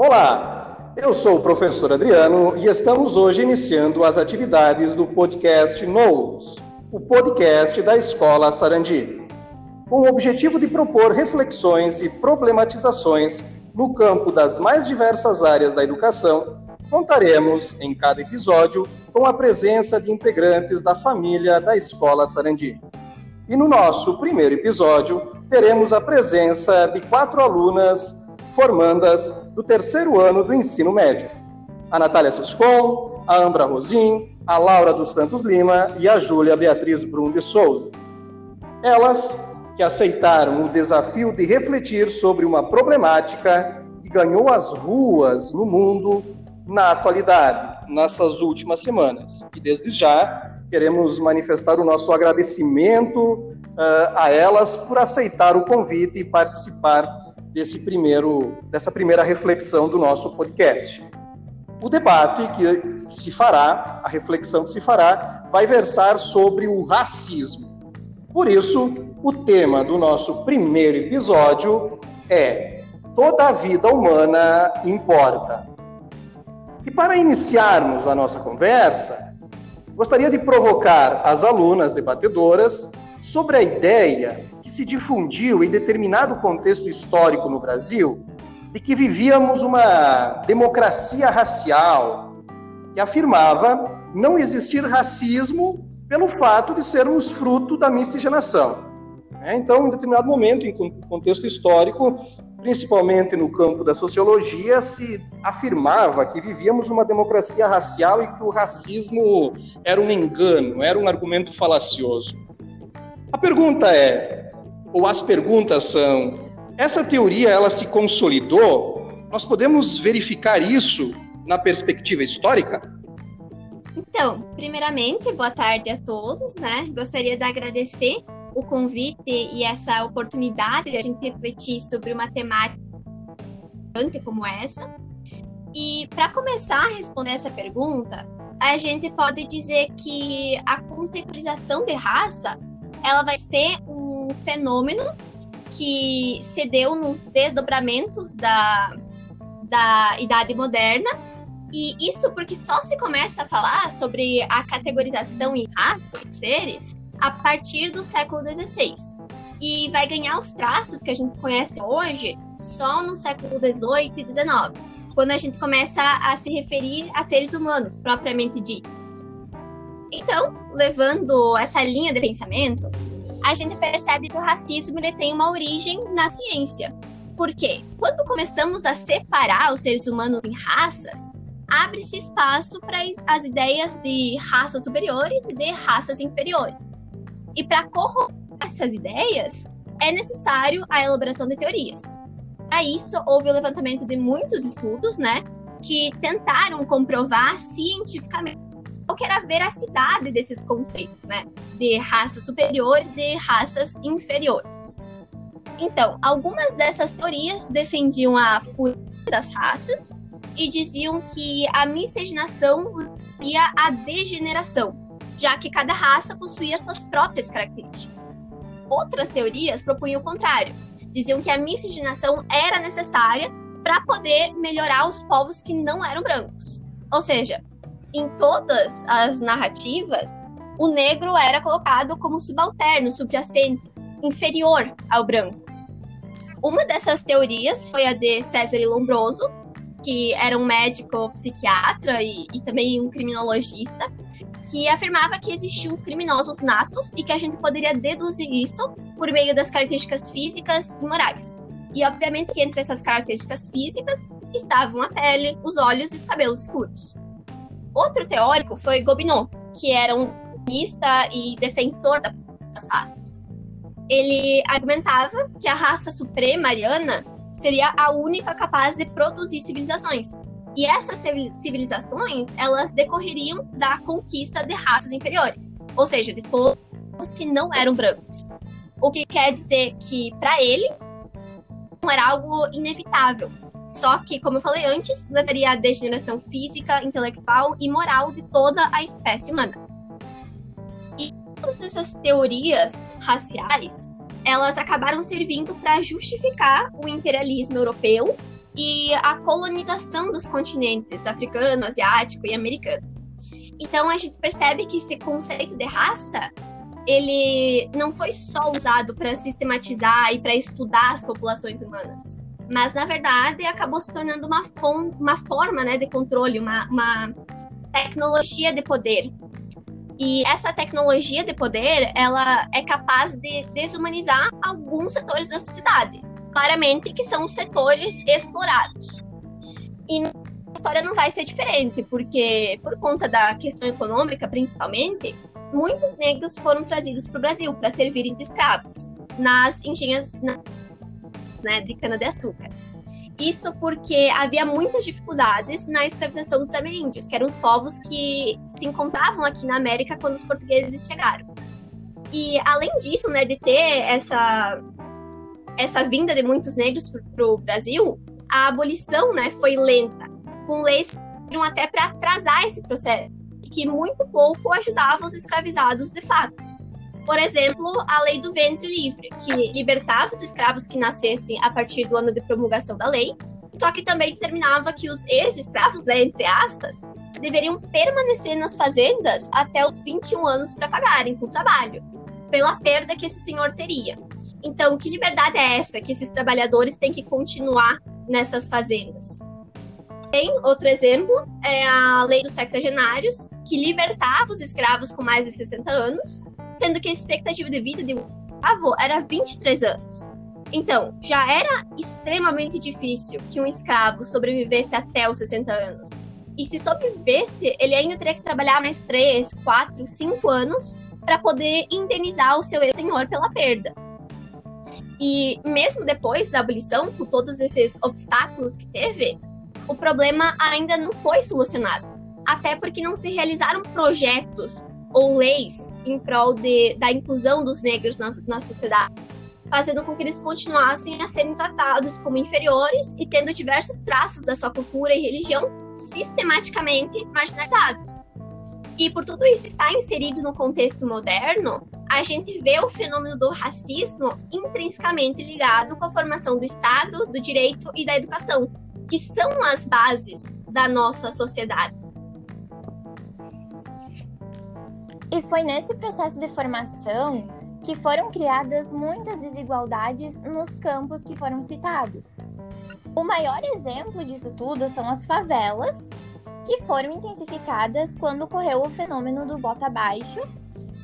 Olá, eu sou o professor Adriano e estamos hoje iniciando as atividades do podcast NOUS, o podcast da Escola Sarandi, com o objetivo de propor reflexões e problematizações no campo das mais diversas áreas da educação. Contaremos, em cada episódio, com a presença de integrantes da família da Escola Sarandi. E no nosso primeiro episódio, teremos a presença de quatro alunas formandas do terceiro ano do ensino médio. A Natália Sescon, a Ambra Rosim, a Laura dos Santos Lima e a Júlia Beatriz Brum de Souza. Elas que aceitaram o desafio de refletir sobre uma problemática que ganhou as ruas no mundo na atualidade, nessas últimas semanas. E desde já queremos manifestar o nosso agradecimento uh, a elas por aceitar o convite e participar desse primeiro, dessa primeira reflexão do nosso podcast. O debate que se fará, a reflexão que se fará, vai versar sobre o racismo. Por isso, o tema do nosso primeiro episódio é Toda a vida humana importa. E para iniciarmos a nossa conversa, Gostaria de provocar as alunas debatedoras sobre a ideia que se difundiu em determinado contexto histórico no Brasil de que vivíamos uma democracia racial que afirmava não existir racismo pelo fato de sermos fruto da miscigenação. É, então, em determinado momento, em contexto histórico, principalmente no campo da sociologia, se afirmava que vivíamos uma democracia racial e que o racismo era um engano, era um argumento falacioso. A pergunta é, ou as perguntas são, essa teoria ela se consolidou? Nós podemos verificar isso na perspectiva histórica? Então, primeiramente, boa tarde a todos, né? Gostaria de agradecer o convite e essa oportunidade de a gente refletir sobre uma temática como essa. E para começar a responder essa pergunta, a gente pode dizer que a conceitualização de raça ela vai ser um fenômeno que se deu nos desdobramentos da, da Idade Moderna. E isso porque só se começa a falar sobre a categorização em raça dos seres a partir do século XVI. E vai ganhar os traços que a gente conhece hoje só no século XVIII e XIX, quando a gente começa a se referir a seres humanos, propriamente ditos. Então, levando essa linha de pensamento, a gente percebe que o racismo ele tem uma origem na ciência. Por quê? Quando começamos a separar os seres humanos em raças, abre-se espaço para as ideias de raças superiores e de raças inferiores. E para corroborar essas ideias, é necessário a elaboração de teorias. A isso, houve o levantamento de muitos estudos, né, que tentaram comprovar cientificamente qual era a veracidade desses conceitos, né, de raças superiores, de raças inferiores. Então, algumas dessas teorias defendiam a pureza das raças e diziam que a miscigenação ia a degeneração, já que cada raça possuía suas próprias características. Outras teorias propunham o contrário. Diziam que a miscigenação era necessária para poder melhorar os povos que não eram brancos. Ou seja, em todas as narrativas, o negro era colocado como subalterno, subjacente, inferior ao branco. Uma dessas teorias foi a de César Lombroso, que era um médico psiquiatra e, e também um criminologista, que afirmava que existiam criminosos natos e que a gente poderia deduzir isso por meio das características físicas e morais. E obviamente que entre essas características físicas estavam a pele, os olhos e os cabelos escuros. Outro teórico foi Gobineau, que era um humanista e defensor das raças. Ele argumentava que a raça suprema ariana seria a única capaz de produzir civilizações, e essas civilizações, elas decorreriam da conquista de raças inferiores, ou seja, de todos que não eram brancos. O que quer dizer que, para ele, era algo inevitável. Só que, como eu falei antes, levaria à degeneração física, intelectual e moral de toda a espécie humana. E todas essas teorias raciais, elas acabaram servindo para justificar o imperialismo europeu e a colonização dos continentes africano, asiático e americano. Então a gente percebe que esse conceito de raça ele não foi só usado para sistematizar e para estudar as populações humanas, mas na verdade acabou se tornando uma, uma forma né, de controle, uma, uma tecnologia de poder. E essa tecnologia de poder, ela é capaz de desumanizar alguns setores da sociedade claramente que são setores explorados. E a história não vai ser diferente, porque por conta da questão econômica, principalmente, muitos negros foram trazidos para o Brasil para servirem de escravos nas engenhas né, de cana-de-açúcar. Isso porque havia muitas dificuldades na escravização dos ameríndios, que eram os povos que se encontravam aqui na América quando os portugueses chegaram. E além disso, né, de ter essa essa vinda de muitos negros para o Brasil, a abolição né, foi lenta, com leis que até para atrasar esse processo, que muito pouco ajudava os escravizados de fato. Por exemplo, a lei do ventre livre, que libertava os escravos que nascessem a partir do ano de promulgação da lei, só que também determinava que os ex-escravos, né, entre aspas, deveriam permanecer nas fazendas até os 21 anos para pagarem com trabalho, pela perda que esse senhor teria. Então, que liberdade é essa que esses trabalhadores têm que continuar nessas fazendas? Tem outro exemplo, é a lei dos sexagenários, que libertava os escravos com mais de 60 anos, sendo que a expectativa de vida de um escravo era 23 anos. Então, já era extremamente difícil que um escravo sobrevivesse até os 60 anos. E se sobrevivesse, ele ainda teria que trabalhar mais 3, 4, 5 anos para poder indenizar o seu ex-senhor pela perda. E mesmo depois da abolição, com todos esses obstáculos que teve, o problema ainda não foi solucionado. Até porque não se realizaram projetos ou leis em prol de, da inclusão dos negros na, na sociedade, fazendo com que eles continuassem a serem tratados como inferiores e tendo diversos traços da sua cultura e religião sistematicamente marginalizados. E por tudo isso estar inserido no contexto moderno, a gente vê o fenômeno do racismo intrinsecamente ligado com a formação do Estado, do direito e da educação, que são as bases da nossa sociedade. E foi nesse processo de formação que foram criadas muitas desigualdades nos campos que foram citados. O maior exemplo disso tudo são as favelas, que foram intensificadas quando ocorreu o fenômeno do bota abaixo,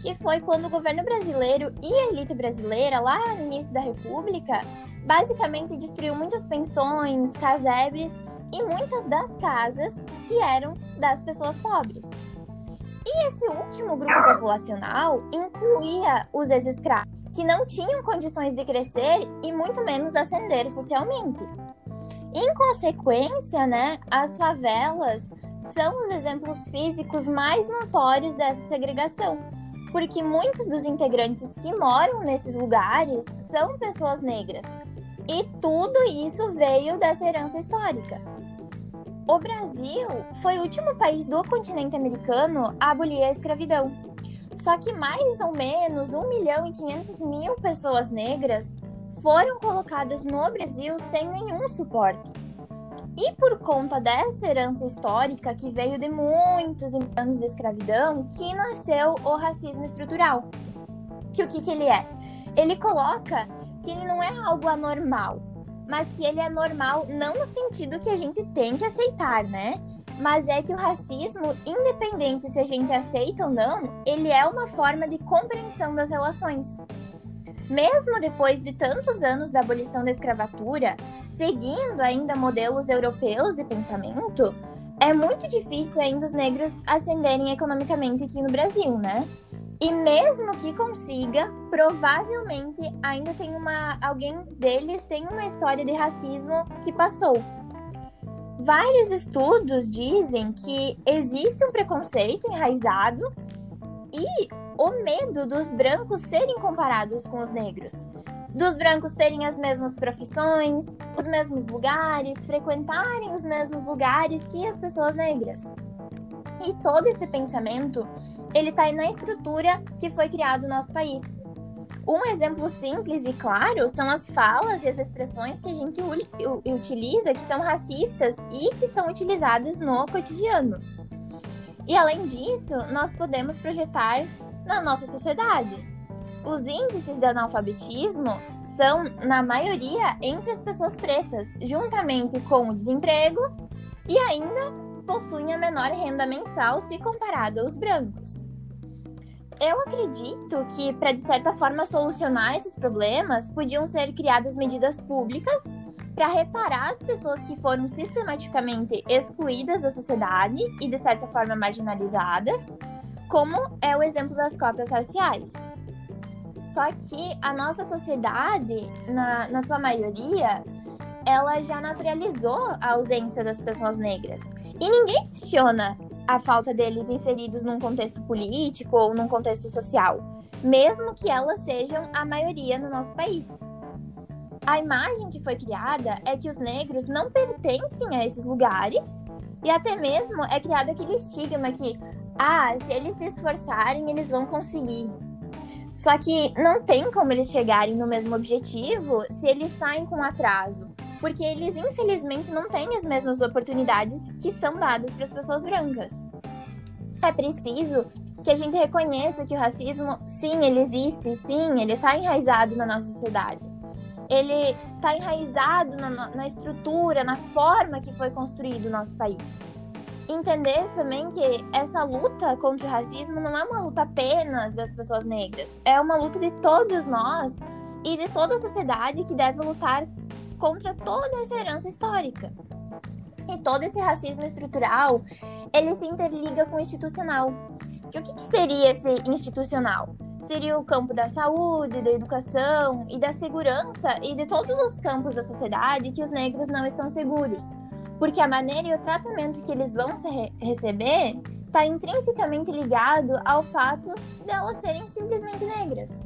que foi quando o governo brasileiro e a elite brasileira, lá no início da República, basicamente destruiu muitas pensões, casebres e muitas das casas que eram das pessoas pobres. E esse último grupo populacional incluía os ex-escravos, que não tinham condições de crescer e muito menos ascender socialmente. Em consequência, né, as favelas são os exemplos físicos mais notórios dessa segregação, porque muitos dos integrantes que moram nesses lugares são pessoas negras. E tudo isso veio dessa herança histórica. O Brasil foi o último país do continente americano a abolir a escravidão. Só que mais ou menos 1 milhão e 500 mil pessoas negras foram colocadas no Brasil sem nenhum suporte. E por conta dessa herança histórica que veio de muitos anos de escravidão, que nasceu o racismo estrutural. Que o que, que ele é? Ele coloca que ele não é algo anormal, mas que ele é normal não no sentido que a gente tem que aceitar, né? Mas é que o racismo, independente se a gente aceita ou não, ele é uma forma de compreensão das relações. Mesmo depois de tantos anos da abolição da escravatura, seguindo ainda modelos europeus de pensamento, é muito difícil ainda os negros ascenderem economicamente aqui no Brasil, né? E mesmo que consiga, provavelmente ainda tem uma alguém deles tem uma história de racismo que passou. Vários estudos dizem que existe um preconceito enraizado e o medo dos brancos serem comparados com os negros. Dos brancos terem as mesmas profissões, os mesmos lugares, frequentarem os mesmos lugares que as pessoas negras. E todo esse pensamento, ele tá aí na estrutura que foi criado no nosso país. Um exemplo simples e claro são as falas e as expressões que a gente utiliza que são racistas e que são utilizadas no cotidiano. E além disso, nós podemos projetar na nossa sociedade. Os índices de analfabetismo são, na maioria, entre as pessoas pretas, juntamente com o desemprego e ainda possuem a menor renda mensal se comparado aos brancos. Eu acredito que, para de certa forma solucionar esses problemas, podiam ser criadas medidas públicas para reparar as pessoas que foram sistematicamente excluídas da sociedade e, de certa forma, marginalizadas, como é o exemplo das cotas raciais. Só que a nossa sociedade, na, na sua maioria, ela já naturalizou a ausência das pessoas negras. E ninguém questiona a falta deles inseridos num contexto político ou num contexto social, mesmo que elas sejam a maioria no nosso país. A imagem que foi criada é que os negros não pertencem a esses lugares e até mesmo é criado aquele estigma que, ah, se eles se esforçarem, eles vão conseguir. Só que não tem como eles chegarem no mesmo objetivo se eles saem com atraso, porque eles infelizmente não têm as mesmas oportunidades que são dadas para as pessoas brancas. É preciso que a gente reconheça que o racismo, sim, ele existe, sim, ele está enraizado na nossa sociedade. Ele está enraizado na, na estrutura, na forma que foi construído o nosso país entender também que essa luta contra o racismo não é uma luta apenas das pessoas negras, é uma luta de todos nós e de toda a sociedade que deve lutar contra toda essa herança histórica. E todo esse racismo estrutural, ele se interliga com o institucional. Que o que, que seria esse institucional? Seria o campo da saúde, da educação e da segurança e de todos os campos da sociedade que os negros não estão seguros porque a maneira e o tratamento que eles vão re receber está intrinsecamente ligado ao fato delas serem simplesmente negras.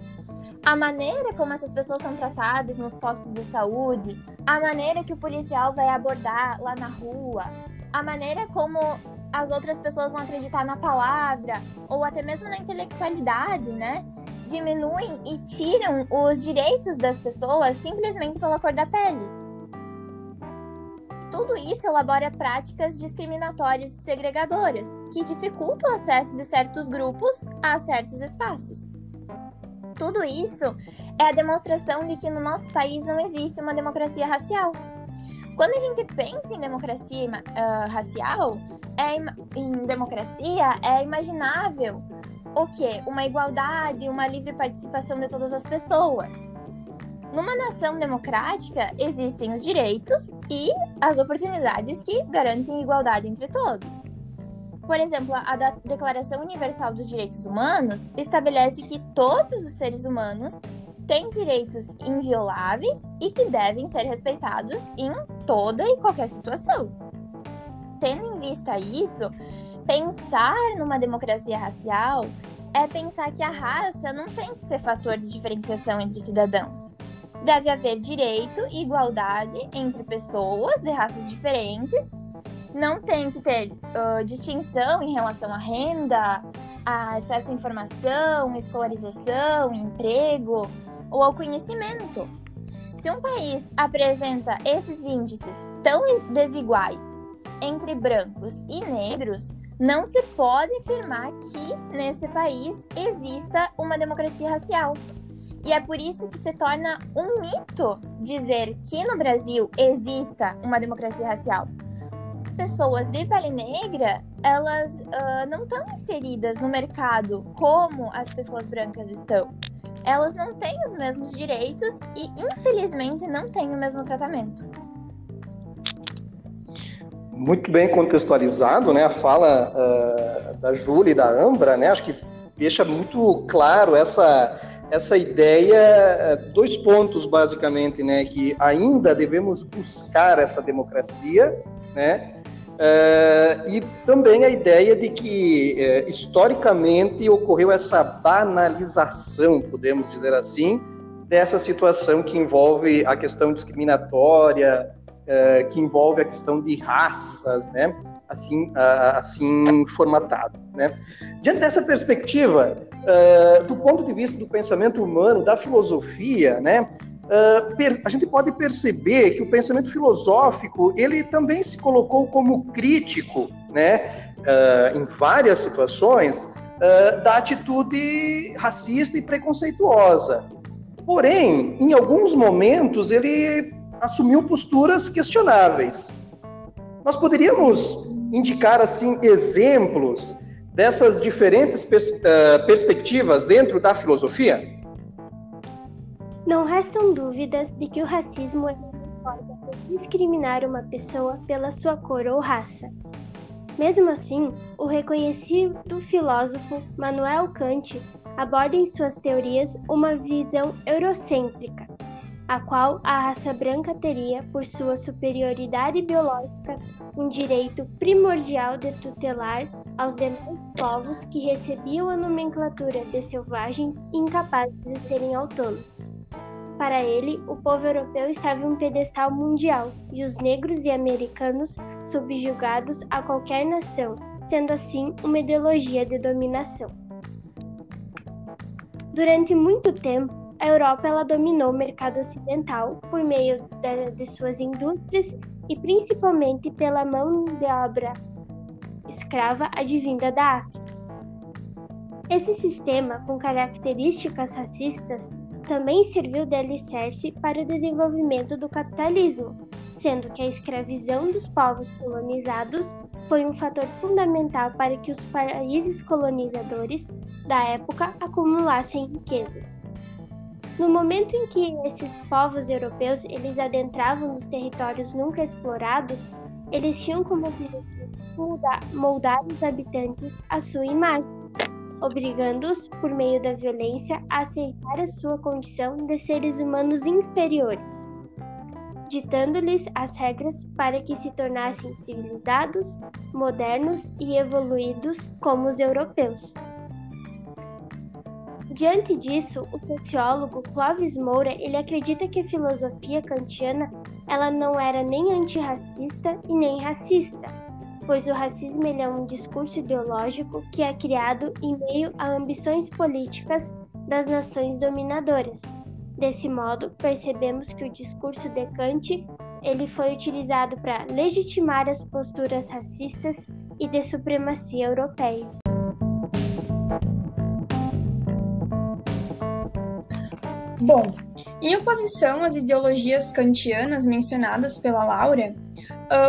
A maneira como essas pessoas são tratadas nos postos de saúde, a maneira que o policial vai abordar lá na rua, a maneira como as outras pessoas vão acreditar na palavra ou até mesmo na intelectualidade, né? Diminuem e tiram os direitos das pessoas simplesmente pela cor da pele. Tudo isso elabora práticas discriminatórias e segregadoras, que dificultam o acesso de certos grupos a certos espaços. Tudo isso é a demonstração de que no nosso país não existe uma democracia racial. Quando a gente pensa em democracia uh, racial, é, em democracia, é imaginável o quê? Uma igualdade, uma livre participação de todas as pessoas. Numa nação democrática, existem os direitos e as oportunidades que garantem igualdade entre todos. Por exemplo, a Declaração Universal dos Direitos Humanos estabelece que todos os seres humanos têm direitos invioláveis e que devem ser respeitados em toda e qualquer situação. Tendo em vista isso, pensar numa democracia racial é pensar que a raça não tem que ser fator de diferenciação entre cidadãos, Deve haver direito e igualdade entre pessoas de raças diferentes. Não tem que ter uh, distinção em relação à renda, a acesso à informação, escolarização, emprego ou ao conhecimento. Se um país apresenta esses índices tão desiguais entre brancos e negros, não se pode afirmar que nesse país exista uma democracia racial. E é por isso que se torna um mito dizer que no Brasil exista uma democracia racial. As pessoas de pele negra, elas uh, não estão inseridas no mercado como as pessoas brancas estão. Elas não têm os mesmos direitos e, infelizmente, não têm o mesmo tratamento. Muito bem contextualizado, né? A fala uh, da Júlia e da Ambra, né? Acho que deixa muito claro essa essa ideia, é, dois pontos basicamente, né, que ainda devemos buscar essa democracia, né, uh, e também a ideia de que uh, historicamente ocorreu essa banalização, podemos dizer assim, dessa situação que envolve a questão discriminatória, uh, que envolve a questão de raças, né, assim, assim formatado. Né? Diante dessa perspectiva, do ponto de vista do pensamento humano, da filosofia, né, uh, a gente pode perceber que o pensamento filosófico ele também se colocou como crítico, né, uh, em várias situações, da atitude racista e preconceituosa. Porém, em alguns momentos, ele assumiu posturas questionáveis. Nós poderíamos indicar assim exemplos dessas diferentes pers uh, perspectivas dentro da filosofia? Não restam dúvidas de que o racismo é uma forma de discriminar uma pessoa pela sua cor ou raça. Mesmo assim, o reconhecido filósofo Manuel Kant aborda em suas teorias uma visão eurocêntrica, a qual a raça branca teria, por sua superioridade biológica, um direito primordial de tutelar aos demais povos que recebiam a nomenclatura de selvagens incapazes de serem autônomos. Para ele, o povo europeu estava em um pedestal mundial e os negros e americanos subjugados a qualquer nação, sendo assim uma ideologia de dominação. Durante muito tempo, a Europa ela dominou o mercado ocidental por meio de, de suas indústrias e principalmente pela mão de obra escrava advinda da África. Esse sistema, com características racistas, também serviu de alicerce para o desenvolvimento do capitalismo, sendo que a escravização dos povos colonizados foi um fator fundamental para que os países colonizadores da época acumulassem riquezas. No momento em que esses povos europeus eles adentravam nos territórios nunca explorados, eles tinham como objetivo moldar os habitantes à sua imagem, obrigando-os, por meio da violência, a aceitar a sua condição de seres humanos inferiores, ditando-lhes as regras para que se tornassem civilizados, modernos e evoluídos como os europeus. Diante disso, o sociólogo Clóvis Moura ele acredita que a filosofia kantiana ela não era nem antirracista e nem racista, pois o racismo é um discurso ideológico que é criado em meio a ambições políticas das nações dominadoras. Desse modo, percebemos que o discurso de Kant ele foi utilizado para legitimar as posturas racistas e de supremacia europeia. Bom, em oposição às ideologias kantianas mencionadas pela Laura,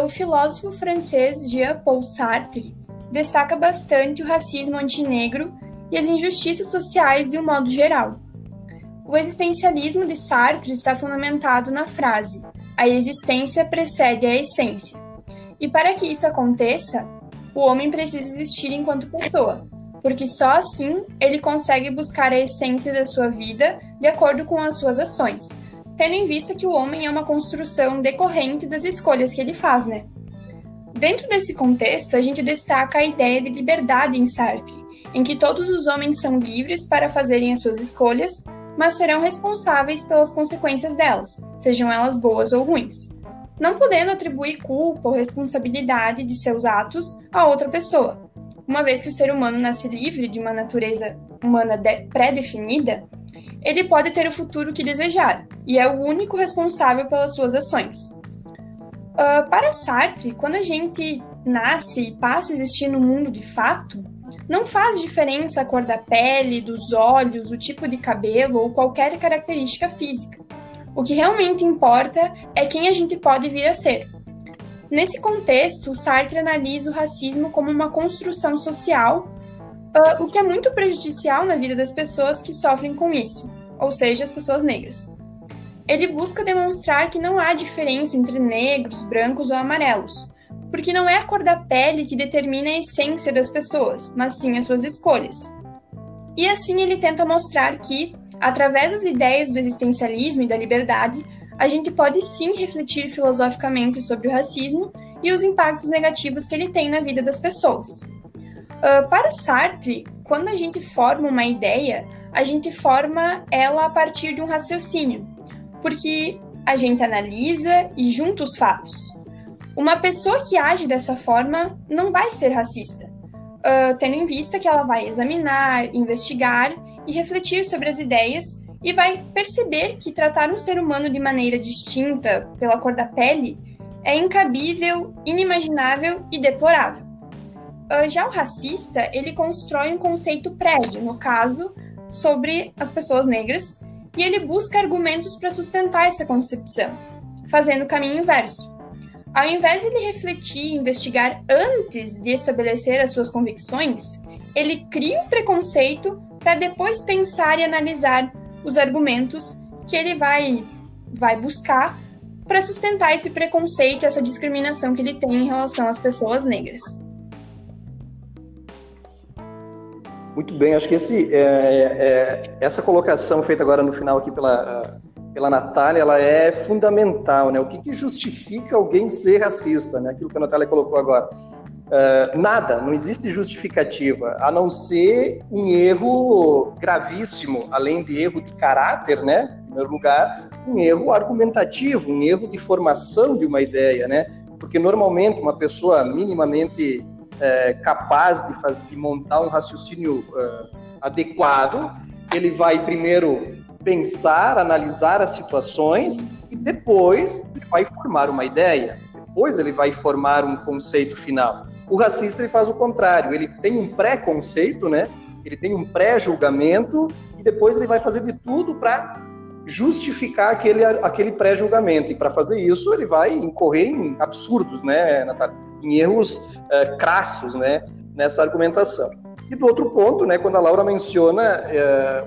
o filósofo francês Jean-Paul Sartre destaca bastante o racismo antinegro e as injustiças sociais de um modo geral. O existencialismo de Sartre está fundamentado na frase: a existência precede a essência. E para que isso aconteça, o homem precisa existir enquanto pessoa, porque só assim ele consegue buscar a essência da sua vida de acordo com as suas ações, tendo em vista que o homem é uma construção decorrente das escolhas que ele faz, né? Dentro desse contexto, a gente destaca a ideia de liberdade em Sartre, em que todos os homens são livres para fazerem as suas escolhas, mas serão responsáveis pelas consequências delas, sejam elas boas ou ruins, não podendo atribuir culpa ou responsabilidade de seus atos a outra pessoa, uma vez que o ser humano nasce livre de uma natureza humana pré-definida, ele pode ter o futuro que desejar e é o único responsável pelas suas ações. Uh, para Sartre, quando a gente nasce e passa a existir no mundo de fato, não faz diferença a cor da pele, dos olhos, o tipo de cabelo ou qualquer característica física. O que realmente importa é quem a gente pode vir a ser. Nesse contexto, Sartre analisa o racismo como uma construção social, uh, o que é muito prejudicial na vida das pessoas que sofrem com isso, ou seja, as pessoas negras. Ele busca demonstrar que não há diferença entre negros, brancos ou amarelos, porque não é a cor da pele que determina a essência das pessoas, mas sim as suas escolhas. E assim ele tenta mostrar que, através das ideias do existencialismo e da liberdade, a gente pode sim refletir filosoficamente sobre o racismo e os impactos negativos que ele tem na vida das pessoas. Uh, para o Sartre, quando a gente forma uma ideia, a gente forma ela a partir de um raciocínio, porque a gente analisa e junta os fatos. Uma pessoa que age dessa forma não vai ser racista, uh, tendo em vista que ela vai examinar, investigar e refletir sobre as ideias e vai perceber que tratar um ser humano de maneira distinta pela cor da pele é incabível, inimaginável e deplorável. Uh, já o racista, ele constrói um conceito prévio, no caso, sobre as pessoas negras, e ele busca argumentos para sustentar essa concepção, fazendo o caminho inverso. Ao invés de ele refletir e investigar antes de estabelecer as suas convicções, ele cria um preconceito para depois pensar e analisar os argumentos que ele vai, vai buscar para sustentar esse preconceito, essa discriminação que ele tem em relação às pessoas negras. Muito bem, acho que esse, é, é, essa colocação feita agora no final aqui pela, pela Natália, ela é fundamental, né? O que, que justifica alguém ser racista, né? Aquilo que a Natália colocou agora. Uh, nada, não existe justificativa, a não ser um erro gravíssimo, além de erro de caráter, né? Em primeiro lugar, um erro argumentativo, um erro de formação de uma ideia, né? Porque normalmente uma pessoa minimamente é, capaz de, fazer, de montar um raciocínio uh, adequado, ele vai primeiro pensar, analisar as situações e depois ele vai formar uma ideia. Depois ele vai formar um conceito final. O racista ele faz o contrário, ele tem um pré-conceito, né? Ele tem um pré-julgamento e depois ele vai fazer de tudo para justificar aquele, aquele pré-julgamento. E para fazer isso, ele vai incorrer em absurdos, né, Natália? Em erros uh, crassos, né, nessa argumentação. E do outro ponto, né, quando a Laura menciona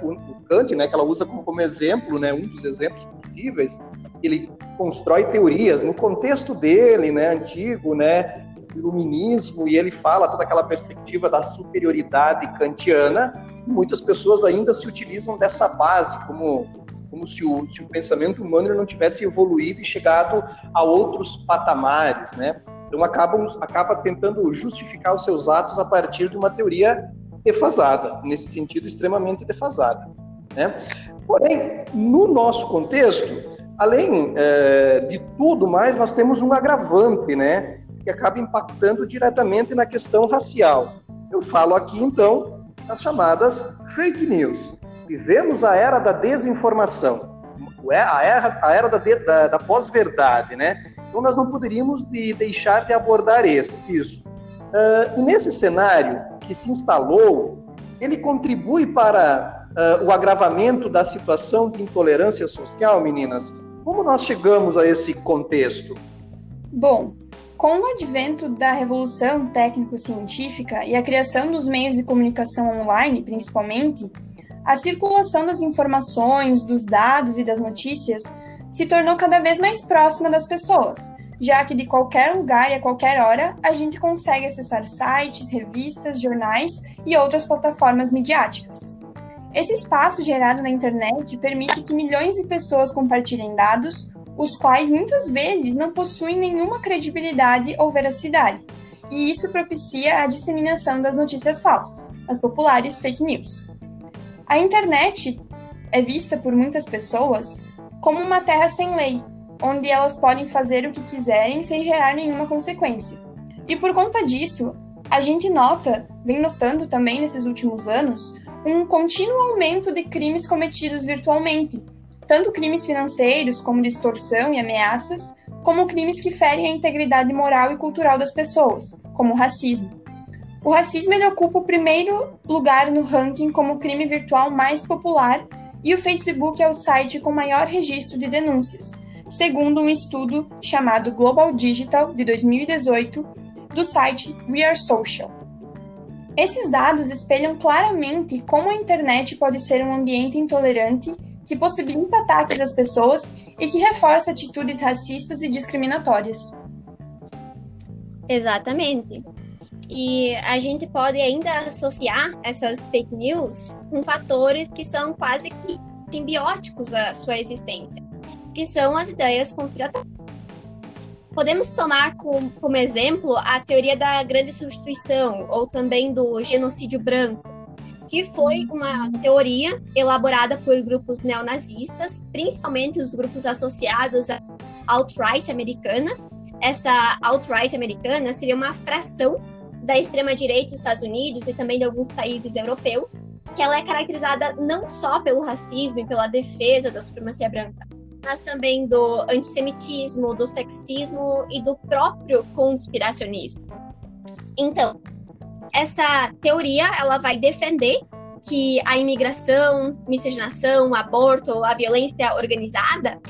o, o, Kant, né, que ela usa como, como exemplo, né, um dos exemplos possíveis, ele constrói teorias no contexto dele, né, antigo, né, iluminismo, e ele fala toda aquela perspectiva da superioridade kantiana. Muitas pessoas ainda se utilizam dessa base como como se o, se o pensamento humano não tivesse evoluído e chegado a outros patamares, né? Então acabam, acaba tentando justificar os seus atos a partir de uma teoria defasada, nesse sentido extremamente defasada. Né? Porém, no nosso contexto, além é, de tudo mais, nós temos um agravante, né, que acaba impactando diretamente na questão racial. Eu falo aqui então das chamadas fake news. Vivemos a era da desinformação, a era, a era da, da, da pós-verdade, né? Então, nós não poderíamos de deixar de abordar esse, isso. Uh, e nesse cenário que se instalou, ele contribui para uh, o agravamento da situação de intolerância social, meninas? Como nós chegamos a esse contexto? Bom, com o advento da revolução técnico-científica e a criação dos meios de comunicação online, principalmente, a circulação das informações, dos dados e das notícias se tornou cada vez mais próxima das pessoas, já que de qualquer lugar e a qualquer hora a gente consegue acessar sites, revistas, jornais e outras plataformas midiáticas. Esse espaço gerado na internet permite que milhões de pessoas compartilhem dados, os quais muitas vezes não possuem nenhuma credibilidade ou veracidade, e isso propicia a disseminação das notícias falsas, as populares fake news. A internet é vista por muitas pessoas como uma terra sem lei, onde elas podem fazer o que quiserem sem gerar nenhuma consequência. E por conta disso, a gente nota, vem notando também nesses últimos anos, um contínuo aumento de crimes cometidos virtualmente, tanto crimes financeiros como distorção e ameaças, como crimes que ferem a integridade moral e cultural das pessoas, como o racismo. O racismo ele ocupa o primeiro lugar no ranking como crime virtual mais popular e o Facebook é o site com maior registro de denúncias, segundo um estudo chamado Global Digital de 2018 do site We Are Social. Esses dados espelham claramente como a internet pode ser um ambiente intolerante que possibilita ataques às pessoas e que reforça atitudes racistas e discriminatórias. Exatamente. E a gente pode ainda associar essas fake news com fatores que são quase que simbióticos à sua existência, que são as ideias conspiratórias. Podemos tomar como, como exemplo a teoria da grande substituição, ou também do genocídio branco, que foi uma teoria elaborada por grupos neonazistas, principalmente os grupos associados à alt-right americana. Essa alt-right americana seria uma fração da extrema-direita dos Estados Unidos e também de alguns países europeus, que ela é caracterizada não só pelo racismo e pela defesa da supremacia branca, mas também do antissemitismo, do sexismo e do próprio conspiracionismo. Então, essa teoria ela vai defender que a imigração, miscigenação, aborto, a violência organizada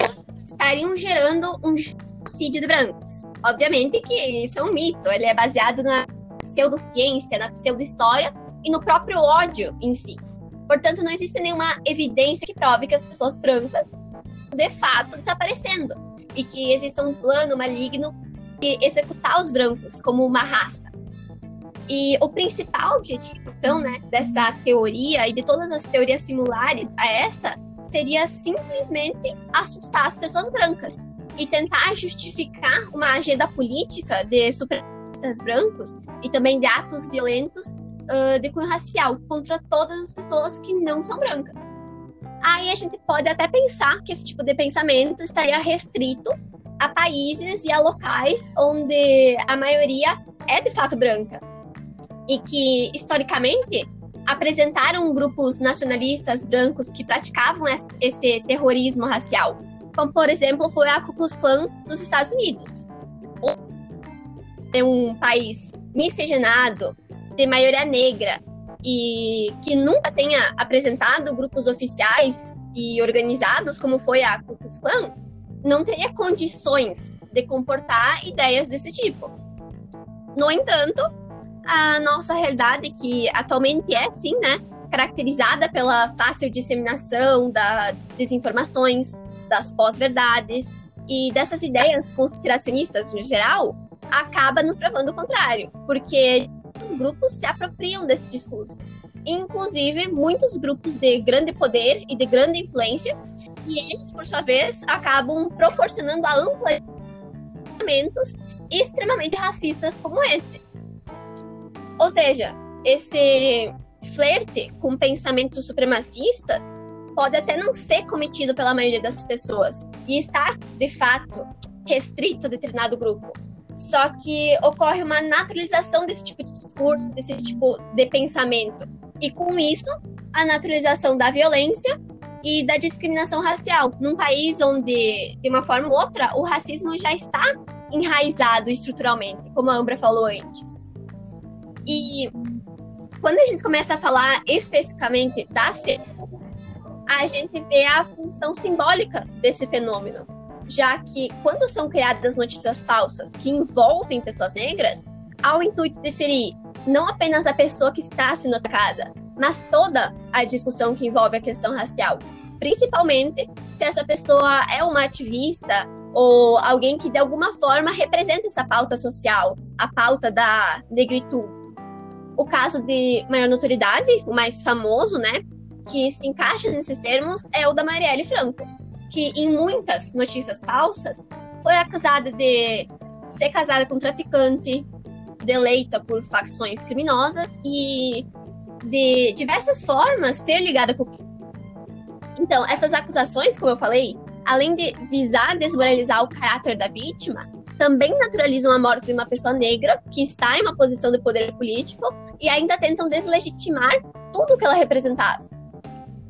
estariam gerando um genocídio de brancos. Obviamente que isso é um mito, ele é baseado na pseudociência, na pseudohistória e no próprio ódio em si. Portanto, não existe nenhuma evidência que prove que as pessoas brancas de fato desaparecendo e que exista um plano maligno de executar os brancos como uma raça. E o principal objetivo, então, né, dessa teoria e de todas as teorias similares a essa seria simplesmente assustar as pessoas brancas e tentar justificar uma agenda política de brancos e também de atos violentos uh, de cunho racial contra todas as pessoas que não são brancas. Aí a gente pode até pensar que esse tipo de pensamento estaria restrito a países e a locais onde a maioria é de fato branca e que historicamente apresentaram grupos nacionalistas brancos que praticavam esse terrorismo racial, como por exemplo foi a Ku Klux Klan dos Estados Unidos. É um país miscigenado, de maioria negra, e que nunca tenha apresentado grupos oficiais e organizados como foi a Ku Klux Klan, não teria condições de comportar ideias desse tipo. No entanto, a nossa realidade, que atualmente é, sim, né, caracterizada pela fácil disseminação das desinformações, das pós-verdades e dessas ideias conspiracionistas no geral, acaba nos provando o contrário, porque os grupos se apropriam desse discurso. Inclusive, muitos grupos de grande poder e de grande influência, e eles, por sua vez, acabam proporcionando a pensamentos extremamente racistas como esse. Ou seja, esse flerte com pensamentos supremacistas pode até não ser cometido pela maioria das pessoas e estar, de fato, restrito a determinado grupo. Só que ocorre uma naturalização desse tipo de discurso, desse tipo de pensamento. E com isso, a naturalização da violência e da discriminação racial. Num país onde, de uma forma ou outra, o racismo já está enraizado estruturalmente, como a Ambra falou antes. E quando a gente começa a falar especificamente das a gente vê a função simbólica desse fenômeno já que quando são criadas notícias falsas que envolvem pessoas negras, há o intuito de ferir não apenas a pessoa que está sendo atacada, mas toda a discussão que envolve a questão racial, principalmente se essa pessoa é uma ativista ou alguém que de alguma forma representa essa pauta social, a pauta da negritude. O caso de maior notoriedade, o mais famoso, né, que se encaixa nesses termos, é o da Marielle Franco, que em muitas notícias falsas foi acusada de ser casada com um traficante, deleita por facções criminosas e de diversas formas ser ligada com. Então, essas acusações, como eu falei, além de visar desmoralizar o caráter da vítima, também naturalizam a morte de uma pessoa negra que está em uma posição de poder político e ainda tentam deslegitimar tudo o que ela representava.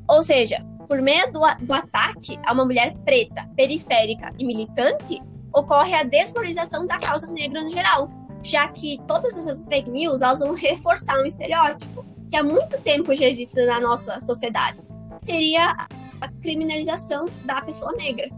Ou seja, por meio do, do ataque a uma mulher preta, periférica e militante, ocorre a desvalorização da causa negra no geral, já que todas essas fake news elas vão reforçar um estereótipo que há muito tempo já existe na nossa sociedade. Seria a criminalização da pessoa negra.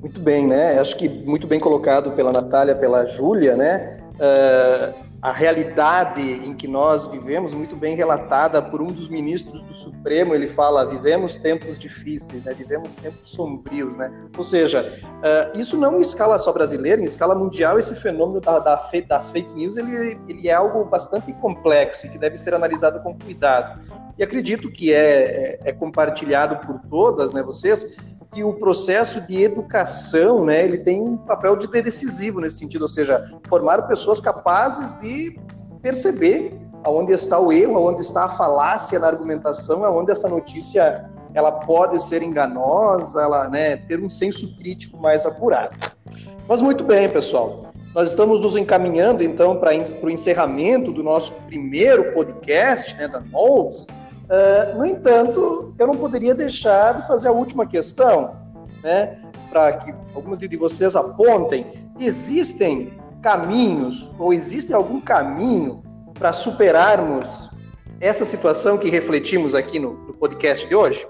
Muito bem, né? Acho que muito bem colocado pela Natália, pela Júlia, né? Uh a realidade em que nós vivemos, muito bem relatada por um dos ministros do Supremo, ele fala: vivemos tempos difíceis, né? vivemos tempos sombrios. Né? Ou seja, uh, isso não em escala só brasileira, em escala mundial, esse fenômeno da, da, das fake news ele, ele é algo bastante complexo e que deve ser analisado com cuidado. E acredito que é, é, é compartilhado por todas né, vocês, que o processo de educação, né, ele tem um papel de decisivo nesse sentido, ou seja, formar pessoas capazes de perceber aonde está o erro, aonde está a falácia na argumentação, aonde essa notícia ela pode ser enganosa, ela né, ter um senso crítico mais apurado. Mas muito bem, pessoal. Nós estamos nos encaminhando então para o encerramento do nosso primeiro podcast né, da NOLS. Uh, no entanto, eu não poderia deixar de fazer a última questão, né, para que alguns de vocês apontem. Existem caminhos ou existe algum caminho para superarmos essa situação que refletimos aqui no, no podcast de hoje?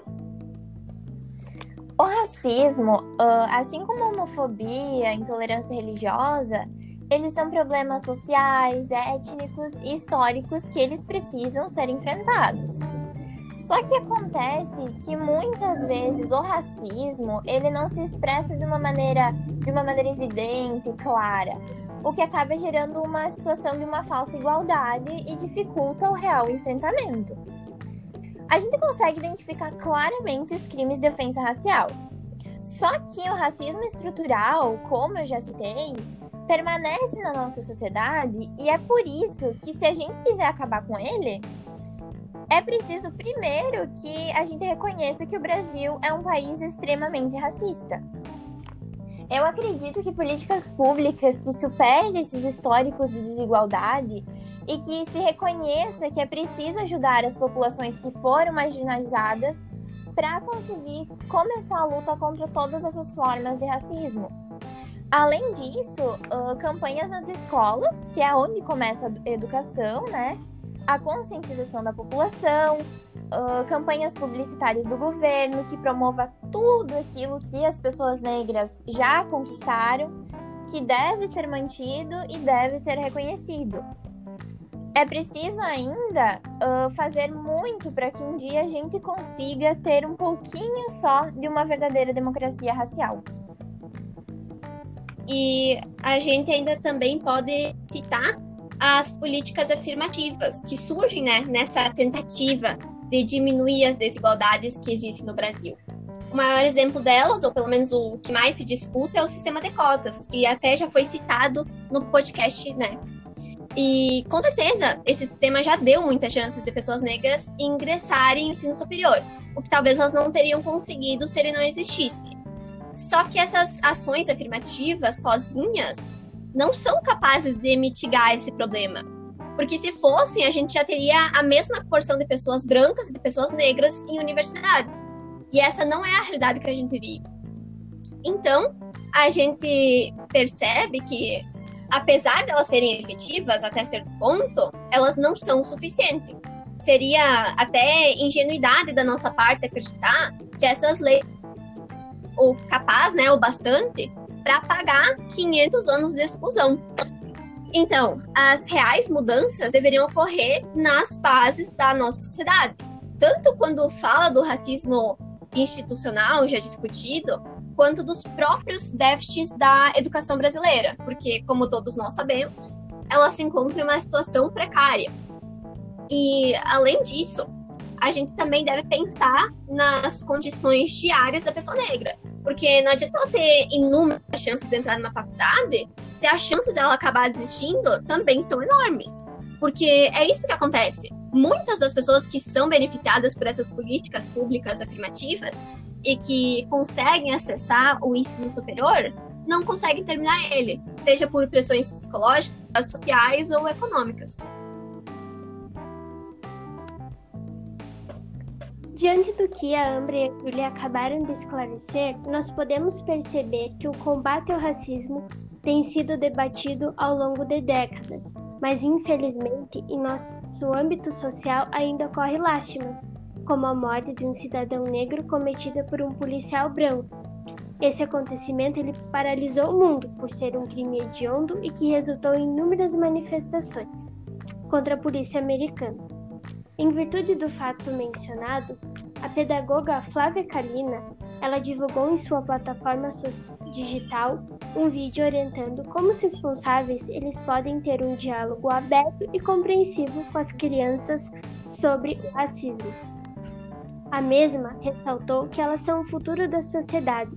O racismo, assim como a homofobia, a intolerância religiosa, eles são problemas sociais, étnicos e históricos que eles precisam ser enfrentados. Só que acontece que muitas vezes o racismo ele não se expressa de uma maneira de uma maneira evidente, clara, o que acaba gerando uma situação de uma falsa igualdade e dificulta o real enfrentamento. A gente consegue identificar claramente os crimes de ofensa racial. Só que o racismo estrutural, como eu já citei, permanece na nossa sociedade e é por isso que se a gente quiser acabar com ele, é preciso primeiro que a gente reconheça que o Brasil é um país extremamente racista. Eu acredito que políticas públicas que superem esses históricos de desigualdade e que se reconheça que é preciso ajudar as populações que foram marginalizadas para conseguir começar a luta contra todas essas formas de racismo. Além disso, campanhas nas escolas, que é onde começa a educação, né? A conscientização da população, uh, campanhas publicitárias do governo que promova tudo aquilo que as pessoas negras já conquistaram, que deve ser mantido e deve ser reconhecido. É preciso ainda uh, fazer muito para que um dia a gente consiga ter um pouquinho só de uma verdadeira democracia racial. E a gente ainda também pode citar as políticas afirmativas que surgem né, nessa tentativa de diminuir as desigualdades que existem no Brasil. O maior exemplo delas, ou pelo menos o que mais se disputa, é o sistema de cotas, que até já foi citado no podcast, né? E com certeza esse sistema já deu muitas chances de pessoas negras ingressarem em ensino superior, o que talvez elas não teriam conseguido se ele não existisse. Só que essas ações afirmativas sozinhas não são capazes de mitigar esse problema. Porque se fossem, a gente já teria a mesma porção de pessoas brancas e de pessoas negras em universidades. E essa não é a realidade que a gente vive. Então, a gente percebe que, apesar de elas serem efetivas até certo ponto, elas não são o suficiente. Seria até ingenuidade da nossa parte acreditar que essas leis o capaz, né, o bastante para pagar 500 anos de exclusão. Então, as reais mudanças deveriam ocorrer nas bases da nossa sociedade. Tanto quando fala do racismo institucional já discutido, quanto dos próprios déficits da educação brasileira, porque, como todos nós sabemos, ela se encontra em uma situação precária. E, além disso, a gente também deve pensar nas condições diárias da pessoa negra. Porque não adianta ela ter inúmeras chances de entrar numa faculdade se as chances dela acabar desistindo também são enormes. Porque é isso que acontece. Muitas das pessoas que são beneficiadas por essas políticas públicas afirmativas e que conseguem acessar o ensino superior não conseguem terminar ele, seja por pressões psicológicas, sociais ou econômicas. Diante do que a Amber e a Julia acabaram de esclarecer, nós podemos perceber que o combate ao racismo tem sido debatido ao longo de décadas, mas infelizmente em nosso âmbito social ainda ocorre lástimas, como a morte de um cidadão negro cometida por um policial branco. Esse acontecimento ele paralisou o mundo por ser um crime hediondo e que resultou em inúmeras manifestações contra a polícia americana. Em virtude do fato mencionado, a pedagoga Flávia Kalina, ela divulgou em sua plataforma digital um vídeo orientando como os responsáveis eles podem ter um diálogo aberto e compreensivo com as crianças sobre o racismo. A mesma ressaltou que elas são o futuro da sociedade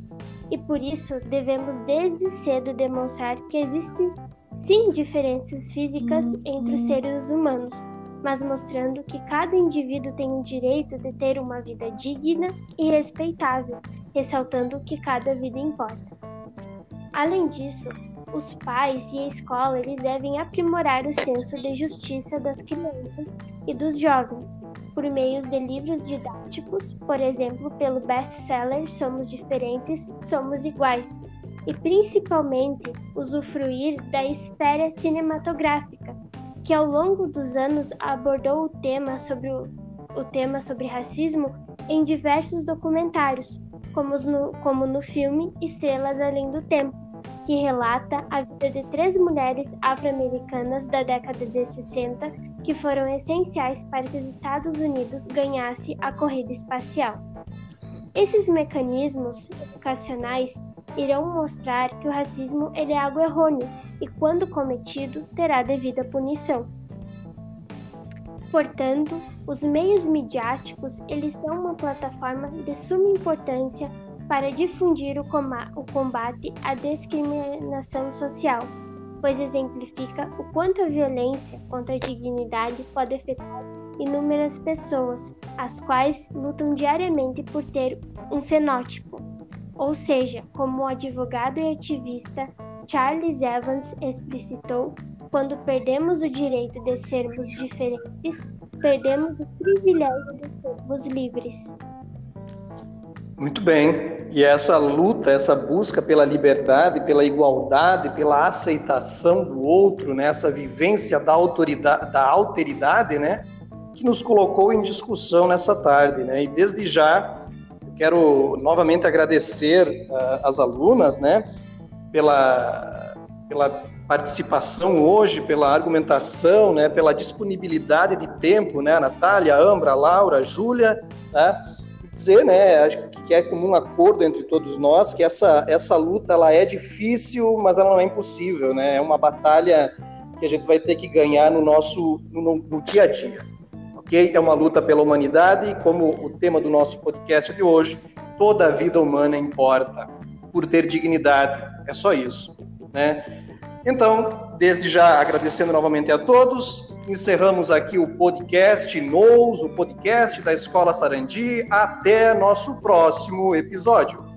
e por isso devemos desde cedo demonstrar que existem sim diferenças físicas entre os seres humanos mas mostrando que cada indivíduo tem o direito de ter uma vida digna e respeitável, ressaltando que cada vida importa. Além disso, os pais e a escola eles devem aprimorar o senso de justiça das crianças e dos jovens por meio de livros didáticos, por exemplo, pelo best-seller Somos Diferentes, Somos Iguais, e principalmente usufruir da esfera cinematográfica, que ao longo dos anos abordou o tema sobre o, o tema sobre racismo em diversos documentários, como no, como no filme Estrelas Além do Tempo, que relata a vida de três mulheres afro-americanas da década de 60 que foram essenciais para que os Estados Unidos ganhasse a corrida espacial. Esses mecanismos educacionais irão mostrar que o racismo ele é algo errôneo e, quando cometido, terá devida punição. Portanto, os meios midiáticos eles são uma plataforma de suma importância para difundir o combate à discriminação social, pois exemplifica o quanto a violência contra a dignidade pode afetar inúmeras pessoas, as quais lutam diariamente por ter um fenótipo. Ou seja, como o advogado e ativista Charles Evans explicitou, quando perdemos o direito de sermos diferentes, perdemos o privilégio de sermos livres. Muito bem. E essa luta, essa busca pela liberdade, pela igualdade, pela aceitação do outro, né? vivência da autoridade, da alteridade, né? que nos colocou em discussão nessa tarde. Né? E desde já, quero novamente agradecer uh, as alunas né? pela, pela participação hoje, pela argumentação, né? pela disponibilidade de tempo, né? Natália, Ambra, Laura, Júlia, né? dizer, né, acho que é comum acordo entre todos nós que essa, essa luta ela é difícil, mas ela não é impossível, né? É uma batalha que a gente vai ter que ganhar no nosso no, no dia a dia. OK? É uma luta pela humanidade e como o tema do nosso podcast de hoje, toda a vida humana importa por ter dignidade. É só isso, né? Então, desde já agradecendo novamente a todos, encerramos aqui o podcast NOUS, o podcast da Escola Sarandi. Até nosso próximo episódio.